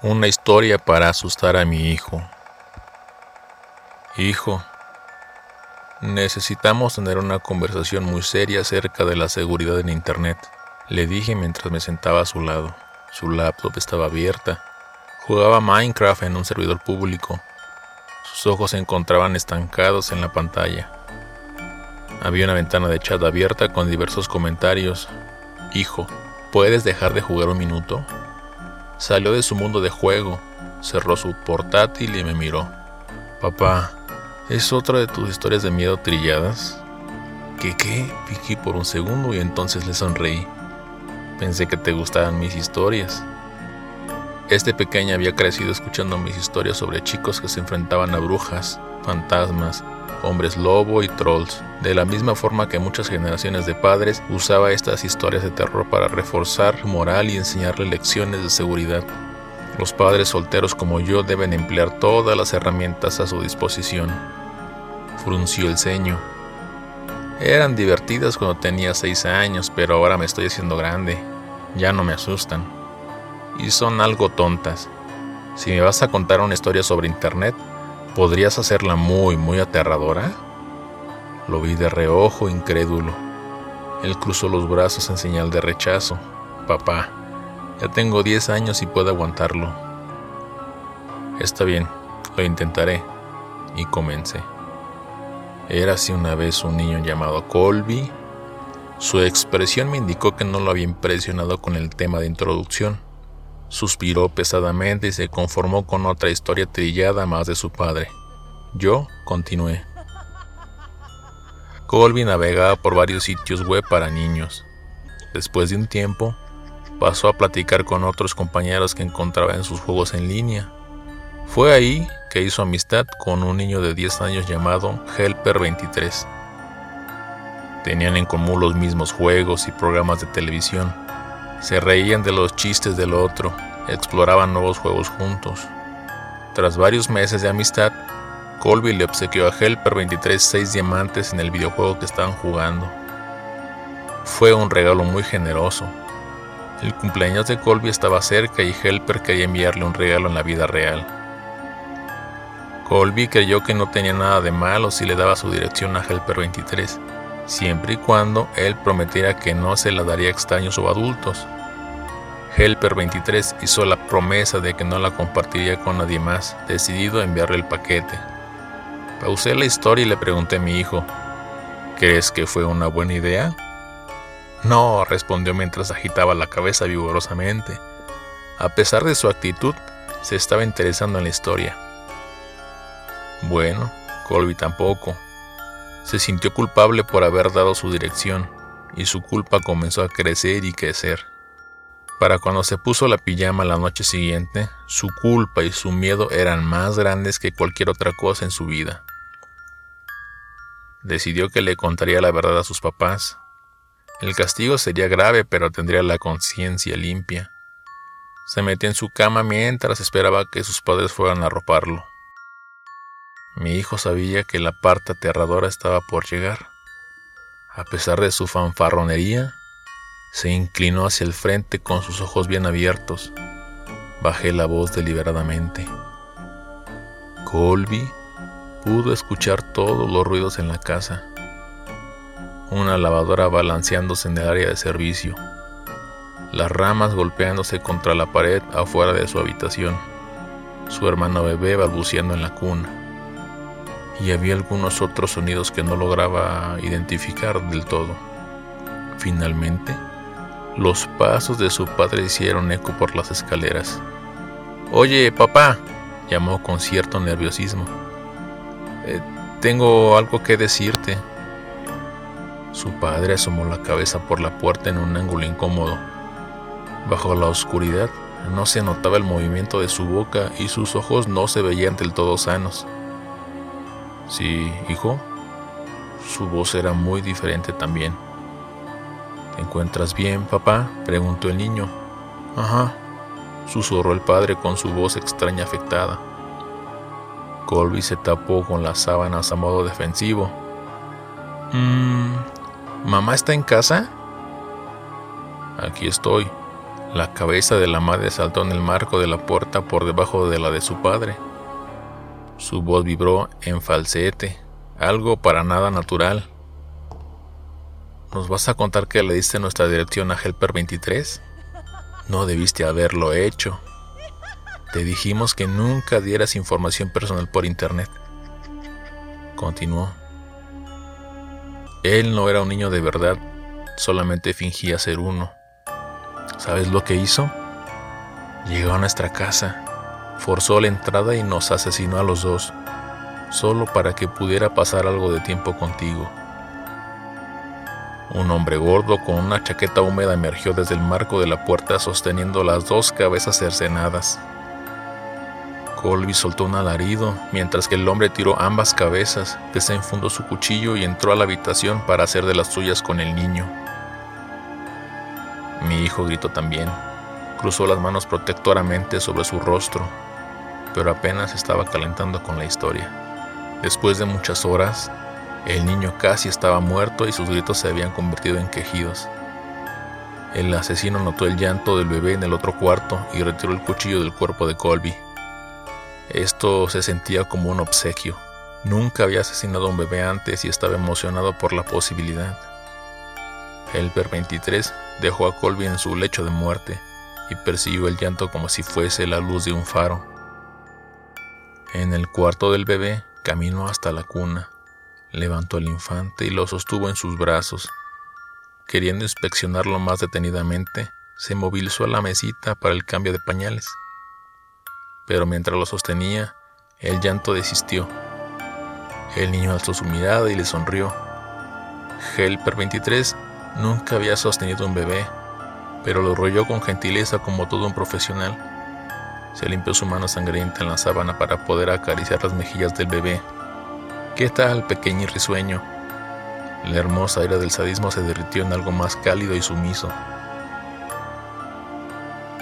Una historia para asustar a mi hijo. Hijo, necesitamos tener una conversación muy seria acerca de la seguridad en Internet, le dije mientras me sentaba a su lado. Su laptop estaba abierta. Jugaba Minecraft en un servidor público. Sus ojos se encontraban estancados en la pantalla. Había una ventana de chat abierta con diversos comentarios. Hijo, ¿puedes dejar de jugar un minuto? Salió de su mundo de juego, cerró su portátil y me miró. Papá, ¿es otra de tus historias de miedo trilladas? ¿Qué qué? Piqué por un segundo y entonces le sonreí. Pensé que te gustaban mis historias. Este pequeño había crecido escuchando mis historias sobre chicos que se enfrentaban a brujas, fantasmas, hombres lobo y trolls. De la misma forma que muchas generaciones de padres usaba estas historias de terror para reforzar moral y enseñarle lecciones de seguridad. Los padres solteros como yo deben emplear todas las herramientas a su disposición. Frunció el ceño. Eran divertidas cuando tenía seis años, pero ahora me estoy haciendo grande. Ya no me asustan. Y son algo tontas. Si me vas a contar una historia sobre internet, ¿Podrías hacerla muy, muy aterradora? Lo vi de reojo, incrédulo. Él cruzó los brazos en señal de rechazo. Papá, ya tengo 10 años y puedo aguantarlo. Está bien, lo intentaré. Y comencé. Era así una vez un niño llamado Colby. Su expresión me indicó que no lo había impresionado con el tema de introducción. Suspiró pesadamente y se conformó con otra historia trillada más de su padre. Yo continué. Colby navegaba por varios sitios web para niños. Después de un tiempo, pasó a platicar con otros compañeros que encontraba en sus juegos en línea. Fue ahí que hizo amistad con un niño de 10 años llamado Helper 23. Tenían en común los mismos juegos y programas de televisión se reían de los chistes del otro, exploraban nuevos juegos juntos. Tras varios meses de amistad, Colby le obsequió a Helper 23 seis diamantes en el videojuego que estaban jugando. Fue un regalo muy generoso. El cumpleaños de Colby estaba cerca y Helper quería enviarle un regalo en la vida real. Colby creyó que no tenía nada de malo si le daba su dirección a Helper 23 siempre y cuando él prometiera que no se la daría a extraños o adultos. Helper 23 hizo la promesa de que no la compartiría con nadie más, decidido a enviarle el paquete. Pausé la historia y le pregunté a mi hijo, ¿crees que fue una buena idea? No, respondió mientras agitaba la cabeza vigorosamente. A pesar de su actitud, se estaba interesando en la historia. Bueno, Colby tampoco. Se sintió culpable por haber dado su dirección, y su culpa comenzó a crecer y crecer. Para cuando se puso la pijama la noche siguiente, su culpa y su miedo eran más grandes que cualquier otra cosa en su vida. Decidió que le contaría la verdad a sus papás. El castigo sería grave, pero tendría la conciencia limpia. Se metió en su cama mientras esperaba que sus padres fueran a arroparlo. Mi hijo sabía que la parte aterradora estaba por llegar. A pesar de su fanfarronería, se inclinó hacia el frente con sus ojos bien abiertos. Bajé la voz deliberadamente. Colby pudo escuchar todos los ruidos en la casa. Una lavadora balanceándose en el área de servicio. Las ramas golpeándose contra la pared afuera de su habitación. Su hermano bebé balbuceando en la cuna y había algunos otros sonidos que no lograba identificar del todo. Finalmente, los pasos de su padre hicieron eco por las escaleras. Oye, papá, llamó con cierto nerviosismo. Eh, tengo algo que decirte. Su padre asomó la cabeza por la puerta en un ángulo incómodo. Bajo la oscuridad no se notaba el movimiento de su boca y sus ojos no se veían del todo sanos. Sí, hijo. Su voz era muy diferente también. ¿Te encuentras bien, papá? preguntó el niño. Ajá, susurró el padre con su voz extraña afectada. Colby se tapó con las sábanas a modo defensivo. Mmm, ¿mamá está en casa? Aquí estoy. La cabeza de la madre saltó en el marco de la puerta por debajo de la de su padre. Su voz vibró en falsete, algo para nada natural. ¿Nos vas a contar que le diste nuestra dirección a Helper 23? No debiste haberlo hecho. Te dijimos que nunca dieras información personal por internet. Continuó. Él no era un niño de verdad, solamente fingía ser uno. ¿Sabes lo que hizo? Llegó a nuestra casa, forzó la entrada y nos asesinó a los dos, solo para que pudiera pasar algo de tiempo contigo. Un hombre gordo con una chaqueta húmeda emergió desde el marco de la puerta sosteniendo las dos cabezas cercenadas. Colby soltó un alarido mientras que el hombre tiró ambas cabezas, desenfundó su cuchillo y entró a la habitación para hacer de las suyas con el niño. Mi hijo gritó también. Cruzó las manos protectoramente sobre su rostro, pero apenas estaba calentando con la historia. Después de muchas horas, el niño casi estaba muerto y sus gritos se habían convertido en quejidos. El asesino notó el llanto del bebé en el otro cuarto y retiró el cuchillo del cuerpo de Colby. Esto se sentía como un obsequio. Nunca había asesinado a un bebé antes y estaba emocionado por la posibilidad. Helper 23 dejó a Colby en su lecho de muerte y persiguió el llanto como si fuese la luz de un faro. En el cuarto del bebé caminó hasta la cuna Levantó al infante y lo sostuvo en sus brazos. Queriendo inspeccionarlo más detenidamente, se movilizó a la mesita para el cambio de pañales. Pero mientras lo sostenía, el llanto desistió. El niño alzó su mirada y le sonrió. Helper 23 nunca había sostenido un bebé, pero lo rolló con gentileza como todo un profesional. Se limpió su mano sangrienta en la sábana para poder acariciar las mejillas del bebé ¿Qué tal, pequeño y risueño? La hermosa ira del sadismo se derritió en algo más cálido y sumiso.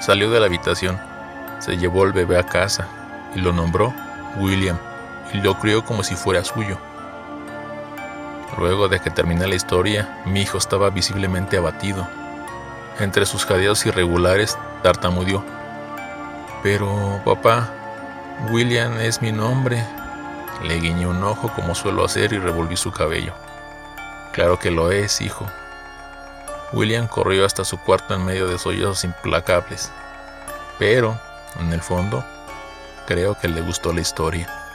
Salió de la habitación, se llevó al bebé a casa y lo nombró William y lo crió como si fuera suyo. Luego de que terminé la historia, mi hijo estaba visiblemente abatido. Entre sus jadeos irregulares, tartamudeó. Pero, papá, William es mi nombre, le guiñé un ojo como suelo hacer y revolví su cabello. Claro que lo es, hijo. William corrió hasta su cuarto en medio de sollozos implacables. Pero, en el fondo, creo que le gustó la historia.